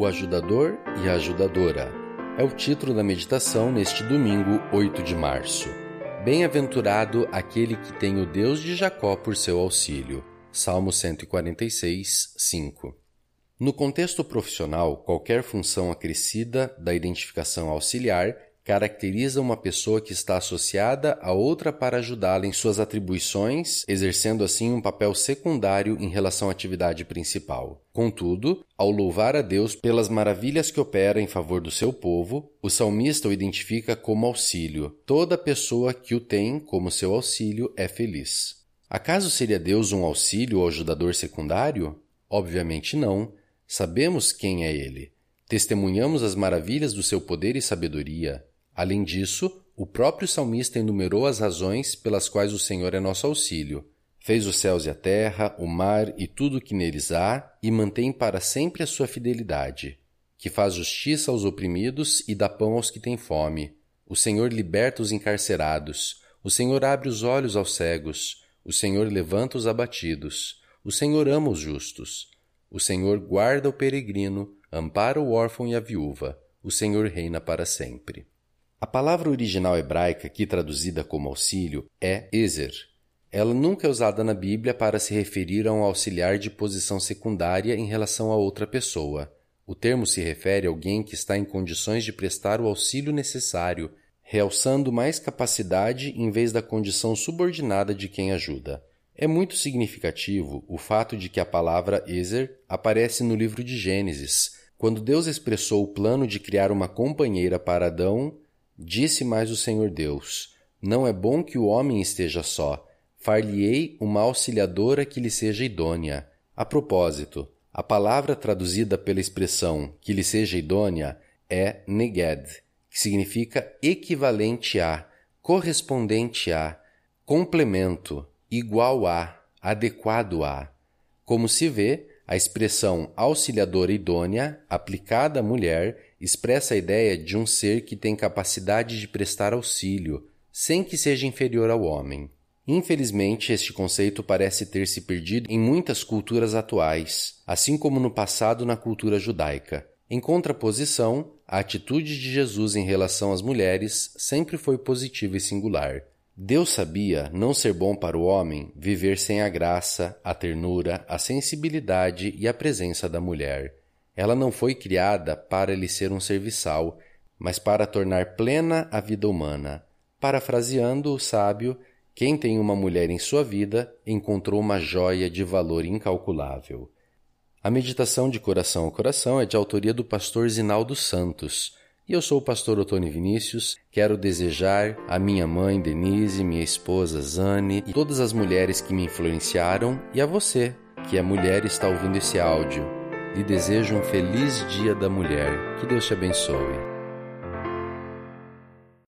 o ajudador e a ajudadora. É o título da meditação neste domingo, 8 de março. Bem-aventurado aquele que tem o Deus de Jacó por seu auxílio. Salmo 146, 5. No contexto profissional, qualquer função acrescida da identificação auxiliar caracteriza uma pessoa que está associada a outra para ajudá-la em suas atribuições, exercendo assim um papel secundário em relação à atividade principal. Contudo, ao louvar a Deus pelas maravilhas que opera em favor do seu povo, o salmista o identifica como auxílio. Toda pessoa que o tem como seu auxílio é feliz. Acaso seria Deus um auxílio ou ajudador secundário? Obviamente não. Sabemos quem é ele. Testemunhamos as maravilhas do seu poder e sabedoria. Além disso, o próprio salmista enumerou as razões pelas quais o Senhor é nosso auxílio. Fez os céus e a terra, o mar e tudo o que neles há, e mantém para sempre a sua fidelidade. Que faz justiça aos oprimidos e dá pão aos que têm fome. O Senhor liberta os encarcerados. O Senhor abre os olhos aos cegos. O Senhor levanta os abatidos. O Senhor ama os justos. O Senhor guarda o peregrino, ampara o órfão e a viúva. O Senhor reina para sempre. A palavra original hebraica, aqui traduzida como auxílio, é Ezer. Ela nunca é usada na Bíblia para se referir a um auxiliar de posição secundária em relação a outra pessoa. O termo se refere a alguém que está em condições de prestar o auxílio necessário, realçando mais capacidade em vez da condição subordinada de quem ajuda. É muito significativo o fato de que a palavra Ezer aparece no livro de Gênesis, quando Deus expressou o plano de criar uma companheira para Adão Disse mais o Senhor Deus: Não é bom que o homem esteja só. Far-lhe-ei uma auxiliadora que lhe seja idônea. A propósito, a palavra traduzida pela expressão que lhe seja idônea é neged, que significa equivalente a, correspondente a, complemento, igual a, adequado a. Como se vê, a expressão auxiliadora idônea, aplicada à mulher, expressa a ideia de um ser que tem capacidade de prestar auxílio, sem que seja inferior ao homem. Infelizmente, este conceito parece ter se perdido em muitas culturas atuais, assim como no passado na cultura judaica. Em contraposição, a atitude de Jesus em relação às mulheres sempre foi positiva e singular. Deus sabia não ser bom para o homem viver sem a graça, a ternura, a sensibilidade e a presença da mulher. Ela não foi criada para lhe ser um serviçal, mas para tornar plena a vida humana. Parafraseando o sábio, quem tem uma mulher em sua vida encontrou uma joia de valor incalculável. A meditação de coração a coração é de autoria do pastor Zinaldo Santos e eu sou o pastor Otônio Vinícius. Quero desejar a minha mãe Denise, minha esposa Zane e todas as mulheres que me influenciaram e a você, que é mulher e está ouvindo esse áudio. Lhe desejo um feliz Dia da Mulher. Que Deus te abençoe.